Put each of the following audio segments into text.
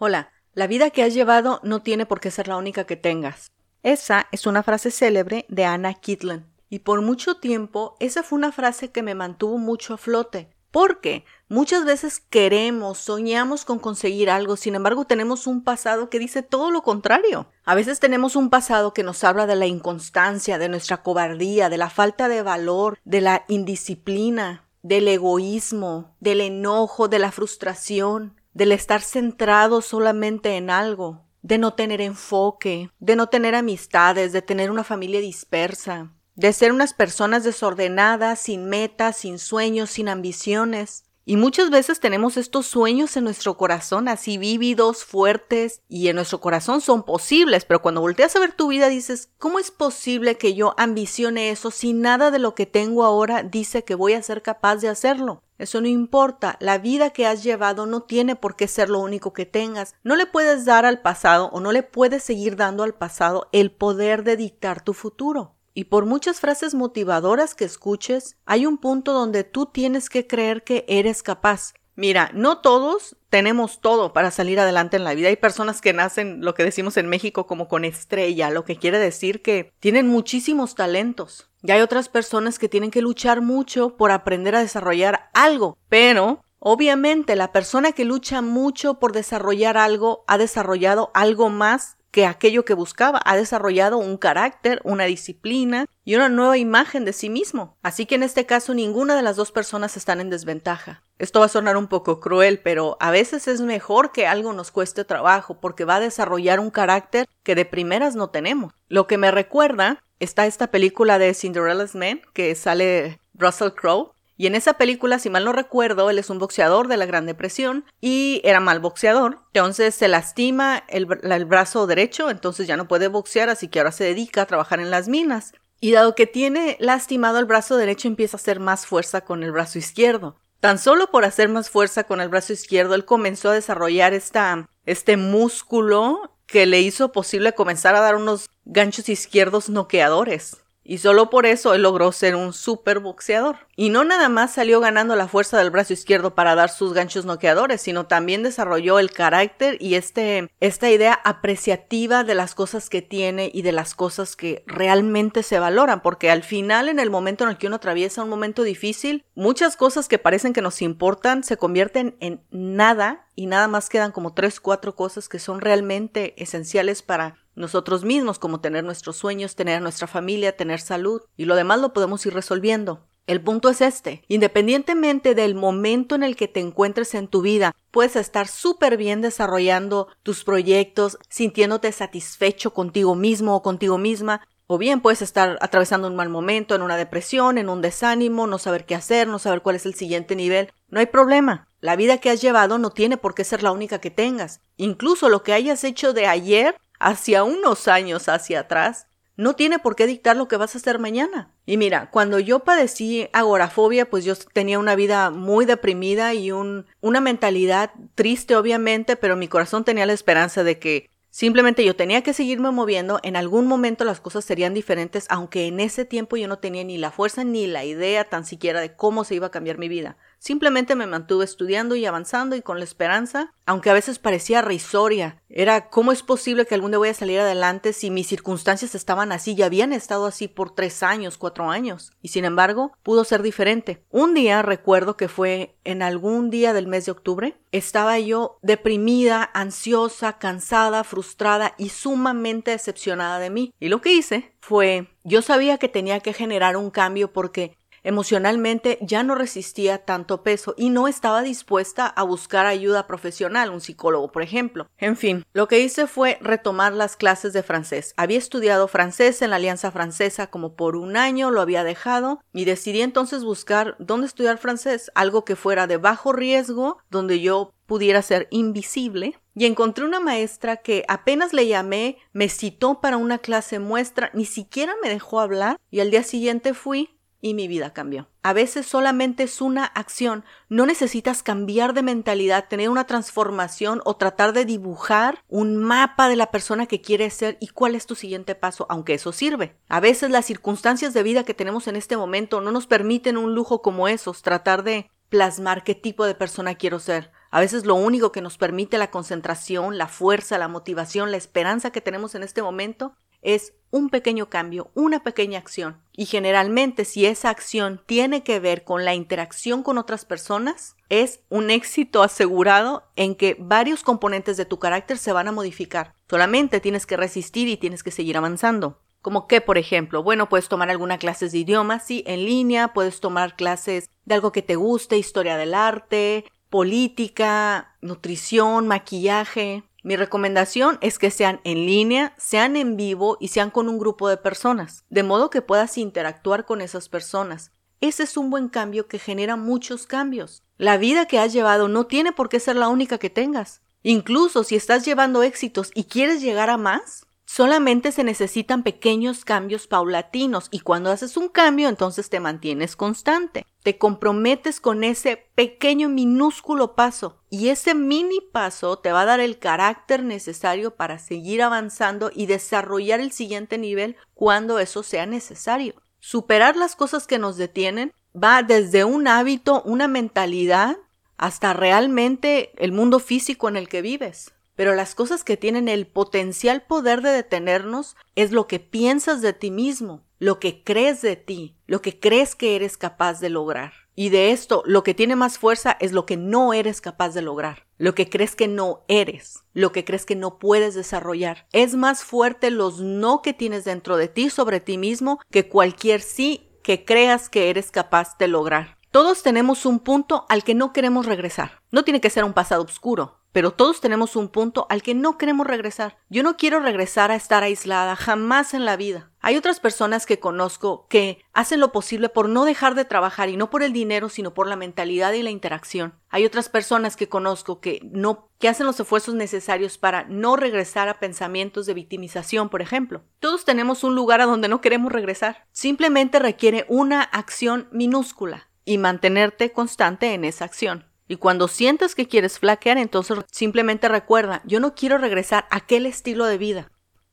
Hola, la vida que has llevado no tiene por qué ser la única que tengas. Esa es una frase célebre de Anna Kitlin. Y por mucho tiempo esa fue una frase que me mantuvo mucho a flote. Porque muchas veces queremos, soñamos con conseguir algo, sin embargo tenemos un pasado que dice todo lo contrario. A veces tenemos un pasado que nos habla de la inconstancia, de nuestra cobardía, de la falta de valor, de la indisciplina, del egoísmo, del enojo, de la frustración, del estar centrado solamente en algo, de no tener enfoque, de no tener amistades, de tener una familia dispersa, de ser unas personas desordenadas, sin metas, sin sueños, sin ambiciones. Y muchas veces tenemos estos sueños en nuestro corazón así vívidos, fuertes, y en nuestro corazón son posibles, pero cuando volteas a ver tu vida dices, ¿cómo es posible que yo ambicione eso si nada de lo que tengo ahora dice que voy a ser capaz de hacerlo? Eso no importa, la vida que has llevado no tiene por qué ser lo único que tengas. No le puedes dar al pasado o no le puedes seguir dando al pasado el poder de dictar tu futuro. Y por muchas frases motivadoras que escuches, hay un punto donde tú tienes que creer que eres capaz. Mira, no todos tenemos todo para salir adelante en la vida. Hay personas que nacen, lo que decimos en México, como con estrella, lo que quiere decir que tienen muchísimos talentos. Y hay otras personas que tienen que luchar mucho por aprender a desarrollar algo. Pero, obviamente, la persona que lucha mucho por desarrollar algo ha desarrollado algo más que aquello que buscaba, ha desarrollado un carácter, una disciplina y una nueva imagen de sí mismo. Así que en este caso ninguna de las dos personas están en desventaja. Esto va a sonar un poco cruel, pero a veces es mejor que algo nos cueste trabajo porque va a desarrollar un carácter que de primeras no tenemos. Lo que me recuerda está esta película de Cinderella's Man que sale Russell Crowe y en esa película, si mal no recuerdo, él es un boxeador de la Gran Depresión y era mal boxeador. Entonces se lastima el, brazo derecho, entonces ya no puede boxear, así que ahora se dedica a trabajar en las minas. Y dado que tiene lastimado el brazo derecho, empieza a hacer más fuerza con el brazo izquierdo. Tan solo por hacer más fuerza con el brazo izquierdo, él comenzó a desarrollar este músculo que le hizo posible comenzar a dar unos ganchos izquierdos noqueadores. Y solo por eso él logró ser un super boxeador. Y no nada más salió ganando la fuerza del brazo izquierdo para dar sus ganchos noqueadores, sino también desarrolló el carácter y este, esta idea apreciativa de las cosas que tiene y de las cosas que realmente se valoran, porque al final en el momento en el que uno atraviesa un momento difícil, muchas cosas que parecen que nos importan se convierten en nada y nada más quedan como tres, cuatro cosas que son realmente esenciales para nosotros mismos, como tener nuestros sueños, tener nuestra familia, tener salud, y lo demás lo podemos ir resolviendo. El punto es este, independientemente del momento en el que te encuentres en tu vida, puedes estar súper bien desarrollando tus proyectos, sintiéndote satisfecho contigo mismo o contigo misma, o bien puedes estar atravesando un mal momento, en una depresión, en un desánimo, no saber qué hacer, no saber cuál es el siguiente nivel. No hay problema. La vida que has llevado no tiene por qué ser la única que tengas. Incluso lo que hayas hecho de ayer hacia unos años hacia atrás, no tiene por qué dictar lo que vas a hacer mañana. Y mira, cuando yo padecí agorafobia, pues yo tenía una vida muy deprimida y un, una mentalidad triste, obviamente, pero mi corazón tenía la esperanza de que simplemente yo tenía que seguirme moviendo, en algún momento las cosas serían diferentes, aunque en ese tiempo yo no tenía ni la fuerza ni la idea tan siquiera de cómo se iba a cambiar mi vida. Simplemente me mantuve estudiando y avanzando y con la esperanza, aunque a veces parecía risoria. Era cómo es posible que algún día voy a salir adelante si mis circunstancias estaban así y habían estado así por tres años, cuatro años. Y sin embargo, pudo ser diferente. Un día recuerdo que fue en algún día del mes de octubre. Estaba yo deprimida, ansiosa, cansada, frustrada y sumamente decepcionada de mí. Y lo que hice fue, yo sabía que tenía que generar un cambio porque Emocionalmente ya no resistía tanto peso y no estaba dispuesta a buscar ayuda profesional, un psicólogo, por ejemplo. En fin, lo que hice fue retomar las clases de francés. Había estudiado francés en la Alianza Francesa como por un año, lo había dejado y decidí entonces buscar dónde estudiar francés, algo que fuera de bajo riesgo, donde yo pudiera ser invisible, y encontré una maestra que apenas le llamé, me citó para una clase muestra, ni siquiera me dejó hablar, y al día siguiente fui y mi vida cambió. A veces solamente es una acción, no necesitas cambiar de mentalidad, tener una transformación o tratar de dibujar un mapa de la persona que quieres ser y cuál es tu siguiente paso, aunque eso sirve. A veces las circunstancias de vida que tenemos en este momento no nos permiten un lujo como esos, tratar de plasmar qué tipo de persona quiero ser. A veces lo único que nos permite la concentración, la fuerza, la motivación, la esperanza que tenemos en este momento es un pequeño cambio, una pequeña acción. Y generalmente si esa acción tiene que ver con la interacción con otras personas, es un éxito asegurado en que varios componentes de tu carácter se van a modificar. Solamente tienes que resistir y tienes que seguir avanzando. Como que, por ejemplo, bueno, puedes tomar algunas clases de idioma, sí, en línea, puedes tomar clases de algo que te guste, historia del arte, política, nutrición, maquillaje, mi recomendación es que sean en línea, sean en vivo y sean con un grupo de personas, de modo que puedas interactuar con esas personas. Ese es un buen cambio que genera muchos cambios. La vida que has llevado no tiene por qué ser la única que tengas. Incluso si estás llevando éxitos y quieres llegar a más, Solamente se necesitan pequeños cambios paulatinos y cuando haces un cambio entonces te mantienes constante. Te comprometes con ese pequeño minúsculo paso y ese mini paso te va a dar el carácter necesario para seguir avanzando y desarrollar el siguiente nivel cuando eso sea necesario. Superar las cosas que nos detienen va desde un hábito, una mentalidad, hasta realmente el mundo físico en el que vives pero las cosas que tienen el potencial poder de detenernos es lo que piensas de ti mismo, lo que crees de ti, lo que crees que eres capaz de lograr. Y de esto, lo que tiene más fuerza es lo que no eres capaz de lograr, lo que crees que no eres, lo que crees que no puedes desarrollar. Es más fuerte los no que tienes dentro de ti sobre ti mismo que cualquier sí que creas que eres capaz de lograr. Todos tenemos un punto al que no queremos regresar. No tiene que ser un pasado oscuro, pero todos tenemos un punto al que no queremos regresar. Yo no quiero regresar a estar aislada jamás en la vida. Hay otras personas que conozco que hacen lo posible por no dejar de trabajar y no por el dinero, sino por la mentalidad y la interacción. Hay otras personas que conozco que no que hacen los esfuerzos necesarios para no regresar a pensamientos de victimización, por ejemplo. Todos tenemos un lugar a donde no queremos regresar. Simplemente requiere una acción minúscula y mantenerte constante en esa acción. Y cuando sientes que quieres flaquear, entonces simplemente recuerda, yo no quiero regresar a aquel estilo de vida.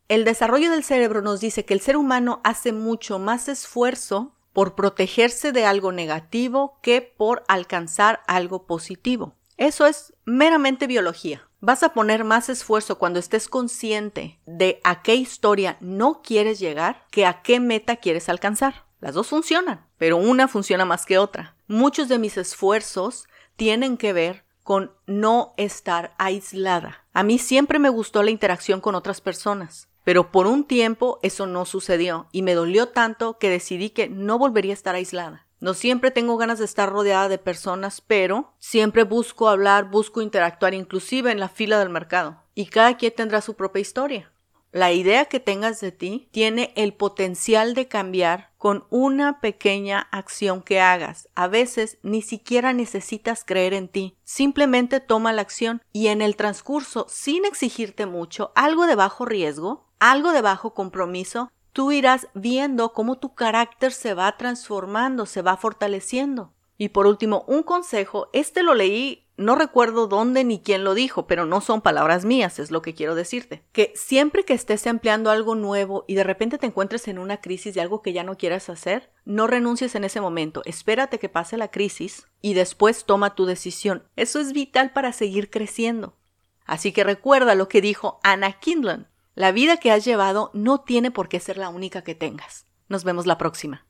El desarrollo del cerebro nos dice que el ser humano hace mucho más esfuerzo por protegerse de algo negativo que por alcanzar algo positivo. Eso es meramente biología. Vas a poner más esfuerzo cuando estés consciente de a qué historia no quieres llegar que a qué meta quieres alcanzar. Las dos funcionan, pero una funciona más que otra. Muchos de mis esfuerzos tienen que ver con no estar aislada. A mí siempre me gustó la interacción con otras personas, pero por un tiempo eso no sucedió y me dolió tanto que decidí que no volvería a estar aislada. No siempre tengo ganas de estar rodeada de personas, pero siempre busco hablar, busco interactuar, inclusive en la fila del mercado. Y cada quien tendrá su propia historia. La idea que tengas de ti tiene el potencial de cambiar con una pequeña acción que hagas. A veces ni siquiera necesitas creer en ti. Simplemente toma la acción y en el transcurso, sin exigirte mucho, algo de bajo riesgo, algo de bajo compromiso, tú irás viendo cómo tu carácter se va transformando, se va fortaleciendo. Y por último, un consejo, este lo leí no recuerdo dónde ni quién lo dijo, pero no son palabras mías, es lo que quiero decirte. Que siempre que estés empleando algo nuevo y de repente te encuentres en una crisis de algo que ya no quieras hacer, no renuncies en ese momento, espérate que pase la crisis y después toma tu decisión. Eso es vital para seguir creciendo. Así que recuerda lo que dijo Anna Kindlen. La vida que has llevado no tiene por qué ser la única que tengas. Nos vemos la próxima.